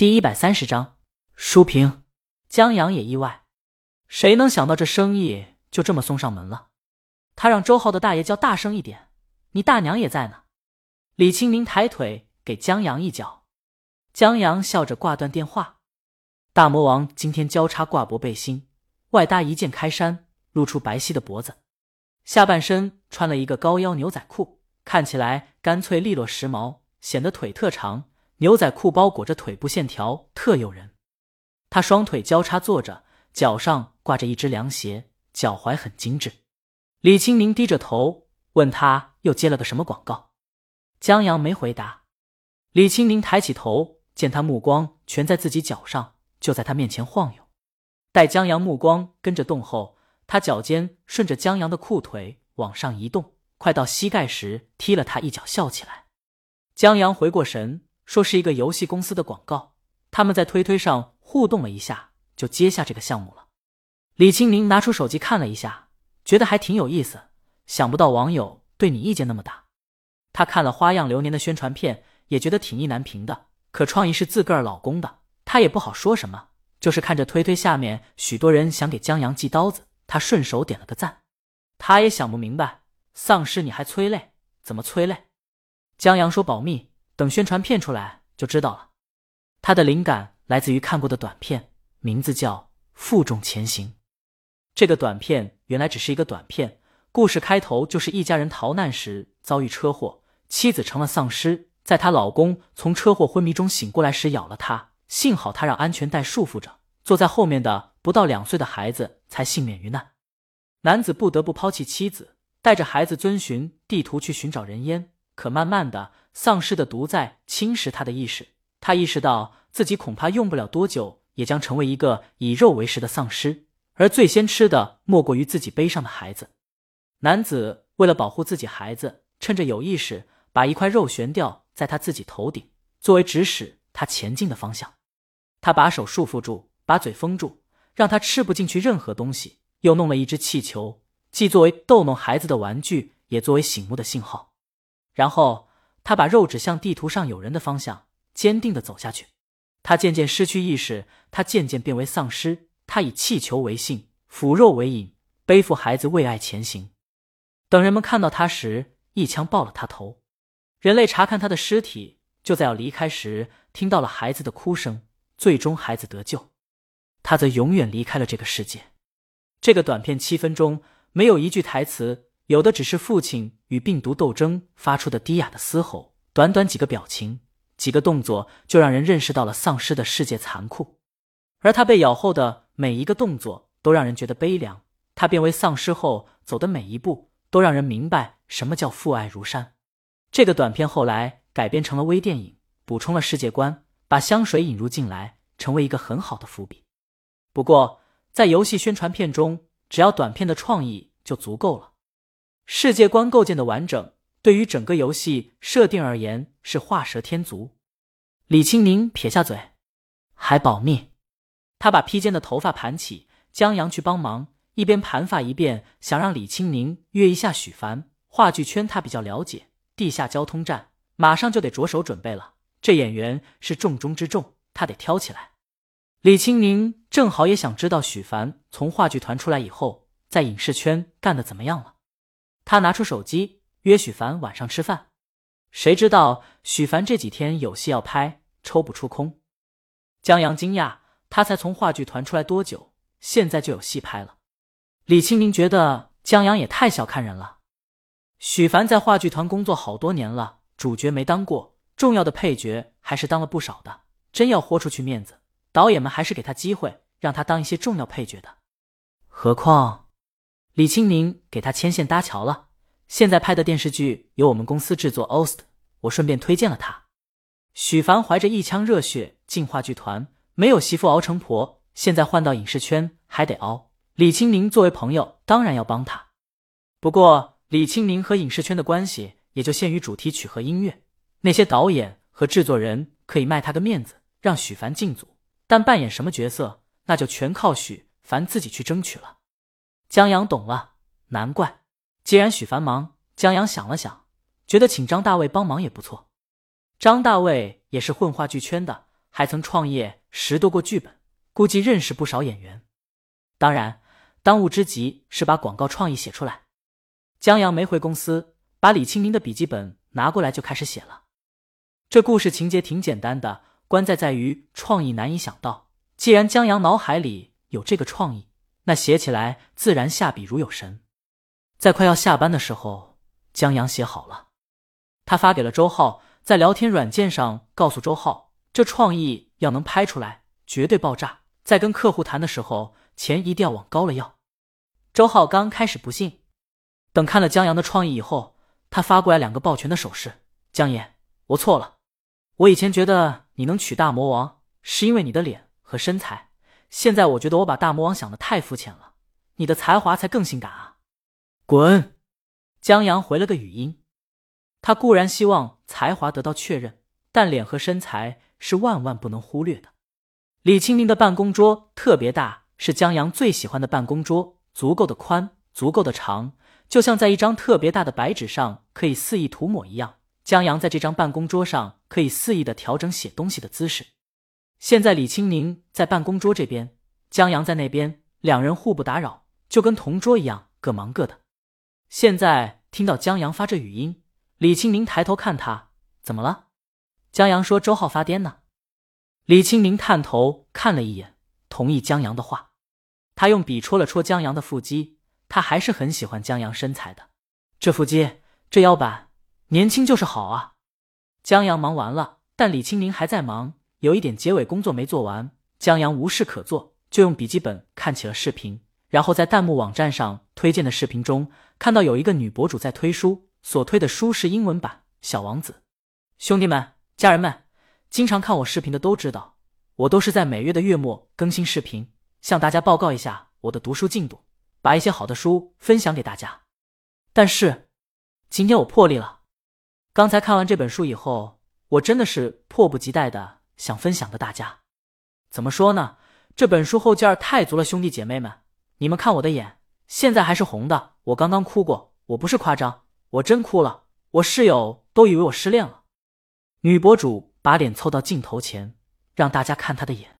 第一百三十章，书评。江阳也意外，谁能想到这生意就这么送上门了？他让周浩的大爷叫大声一点，你大娘也在呢。李清明抬腿给江阳一脚，江阳笑着挂断电话。大魔王今天交叉挂脖背心，外搭一件开衫，露出白皙的脖子，下半身穿了一个高腰牛仔裤，看起来干脆利落时髦，显得腿特长。牛仔裤包裹着腿部线条，特诱人。他双腿交叉坐着，脚上挂着一只凉鞋，脚踝很精致。李清宁低着头问他又接了个什么广告，江阳没回答。李清宁抬起头，见他目光全在自己脚上。就在他面前晃悠，待江阳目光跟着动后，他脚尖顺着江阳的裤腿往上移动，快到膝盖时踢了他一脚，笑起来。江阳回过神，说是一个游戏公司的广告，他们在推推上互动了一下，就接下这个项目了。李清明拿出手机看了一下，觉得还挺有意思，想不到网友对你意见那么大。他看了《花样流年》的宣传片，也觉得挺意难平的，可创意是自个儿老公的。他也不好说什么，就是看着推推下面许多人想给江阳寄刀子，他顺手点了个赞。他也想不明白，丧尸你还催泪？怎么催泪？江阳说保密，等宣传片出来就知道了。他的灵感来自于看过的短片，名字叫《负重前行》。这个短片原来只是一个短片，故事开头就是一家人逃难时遭遇车祸，妻子成了丧尸，在她老公从车祸昏迷中醒过来时咬了她。幸好他让安全带束缚着，坐在后面的不到两岁的孩子才幸免于难。男子不得不抛弃妻子，带着孩子遵循地图去寻找人烟。可慢慢的，丧尸的毒在侵蚀他的意识，他意识到自己恐怕用不了多久，也将成为一个以肉为食的丧尸。而最先吃的莫过于自己背上的孩子。男子为了保护自己孩子，趁着有意识，把一块肉悬吊在他自己头顶，作为指使他前进的方向。他把手束缚住，把嘴封住，让他吃不进去任何东西。又弄了一只气球，既作为逗弄孩子的玩具，也作为醒目的信号。然后他把肉指向地图上有人的方向，坚定的走下去。他渐渐失去意识，他渐渐变为丧尸。他以气球为信，腐肉为引，背负孩子为爱前行。等人们看到他时，一枪爆了他头。人类查看他的尸体，就在要离开时，听到了孩子的哭声。最终，孩子得救，他则永远离开了这个世界。这个短片七分钟，没有一句台词，有的只是父亲与病毒斗争发出的低哑的嘶吼。短短几个表情、几个动作，就让人认识到了丧尸的世界残酷。而他被咬后的每一个动作，都让人觉得悲凉。他变为丧尸后走的每一步，都让人明白什么叫父爱如山。这个短片后来改编成了微电影，补充了世界观。把香水引入进来，成为一个很好的伏笔。不过，在游戏宣传片中，只要短片的创意就足够了。世界观构建的完整，对于整个游戏设定而言是画蛇添足。李青宁撇下嘴，还保密。他把披肩的头发盘起，江阳去帮忙，一边盘发一边想让李青宁约一下许凡。话剧圈他比较了解，地下交通站马上就得着手准备了。这演员是重中之重，他得挑起来。李青宁正好也想知道许凡从话剧团出来以后，在影视圈干的怎么样了。他拿出手机约许凡晚上吃饭，谁知道许凡这几天有戏要拍，抽不出空。江阳惊讶，他才从话剧团出来多久，现在就有戏拍了。李青宁觉得江阳也太小看人了。许凡在话剧团工作好多年了，主角没当过。重要的配角还是当了不少的，真要豁出去面子，导演们还是给他机会，让他当一些重要配角的。何况李青宁给他牵线搭桥了，现在拍的电视剧由我们公司制作，OST，我顺便推荐了他。许凡怀着一腔热血进话剧团，没有媳妇熬成婆，现在换到影视圈还得熬。李青宁作为朋友，当然要帮他。不过李青宁和影视圈的关系也就限于主题曲和音乐。那些导演和制作人可以卖他个面子，让许凡进组，但扮演什么角色，那就全靠许凡自己去争取了。江阳懂了，难怪。既然许凡忙，江阳想了想，觉得请张大卫帮忙也不错。张大卫也是混话剧圈的，还曾创业十多个剧本，估计认识不少演员。当然，当务之急是把广告创意写出来。江阳没回公司，把李清明的笔记本拿过来就开始写了。这故事情节挺简单的，关在在于创意难以想到。既然江阳脑海里有这个创意，那写起来自然下笔如有神。在快要下班的时候，江阳写好了，他发给了周浩，在聊天软件上告诉周浩，这创意要能拍出来，绝对爆炸。在跟客户谈的时候，钱一定要往高了要。周浩刚开始不信，等看了江阳的创意以后，他发过来两个抱拳的手势：“江爷，我错了。”我以前觉得你能娶大魔王，是因为你的脸和身材。现在我觉得我把大魔王想的太肤浅了，你的才华才更性感啊！滚！江阳回了个语音。他固然希望才华得到确认，但脸和身材是万万不能忽略的。李清明的办公桌特别大，是江阳最喜欢的办公桌，足够的宽，足够的长，就像在一张特别大的白纸上可以肆意涂抹一样。江阳在这张办公桌上可以肆意的调整写东西的姿势。现在李清宁在办公桌这边，江阳在那边，两人互不打扰，就跟同桌一样，各忙各的。现在听到江阳发这语音，李清宁抬头看他，怎么了？江阳说：“周浩发癫呢。”李清明探头看了一眼，同意江阳的话。他用笔戳了戳江阳的腹肌，他还是很喜欢江阳身材的，这腹肌，这腰板。年轻就是好啊！江阳忙完了，但李清宁还在忙，有一点结尾工作没做完。江阳无事可做，就用笔记本看起了视频，然后在弹幕网站上推荐的视频中，看到有一个女博主在推书，所推的书是英文版《小王子》。兄弟们、家人们，经常看我视频的都知道，我都是在每月的月末更新视频，向大家报告一下我的读书进度，把一些好的书分享给大家。但是今天我破例了。刚才看完这本书以后，我真的是迫不及待的想分享的大家。怎么说呢？这本书后劲儿太足了，兄弟姐妹们，你们看我的眼，现在还是红的。我刚刚哭过，我不是夸张，我真哭了。我室友都以为我失恋了。女博主把脸凑到镜头前，让大家看她的眼。